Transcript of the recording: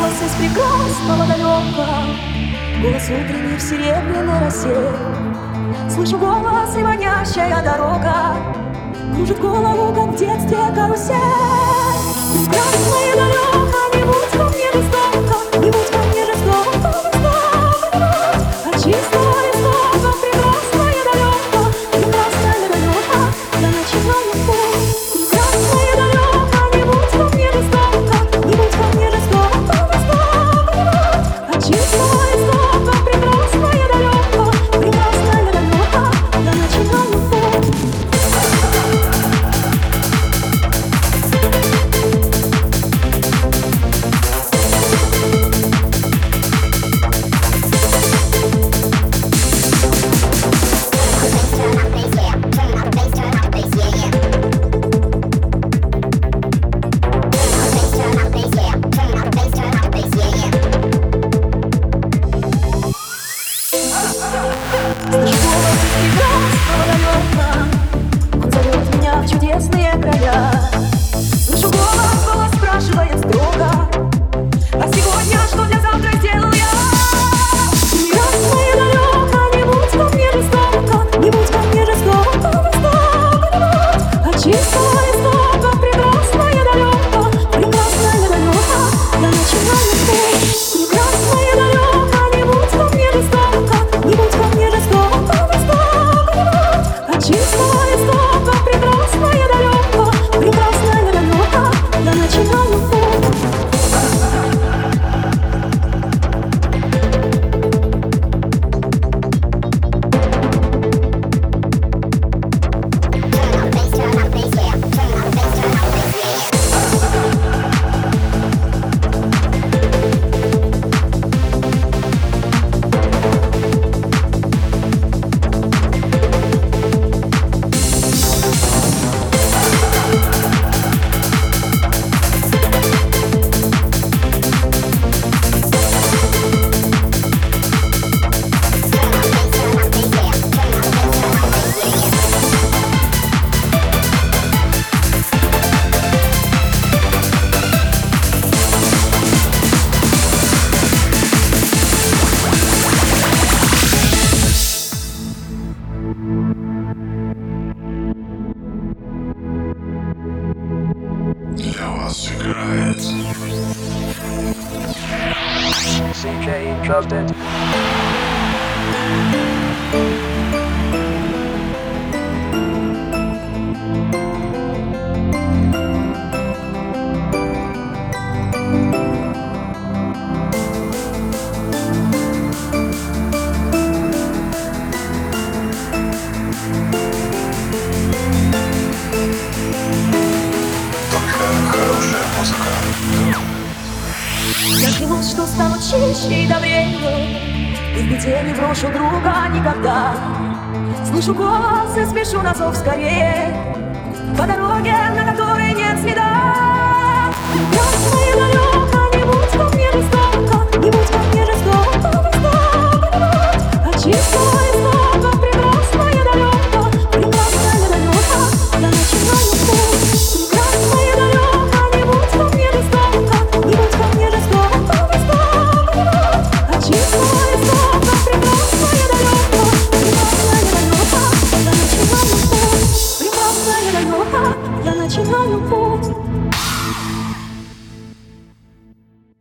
голос из прекрасного далека, Голос утренний в серебряной росе. Слышу голос и манящая дорога, Кружит голову, как в детстве карусель. Слышу голос из тебя, Он зовет меня в чудесные края. CJ trusted. Я клянусь, что стану чище и добрее И в беде не брошу друга никогда. Слышу голос и спешу на зов скорее. По дороге, на которой не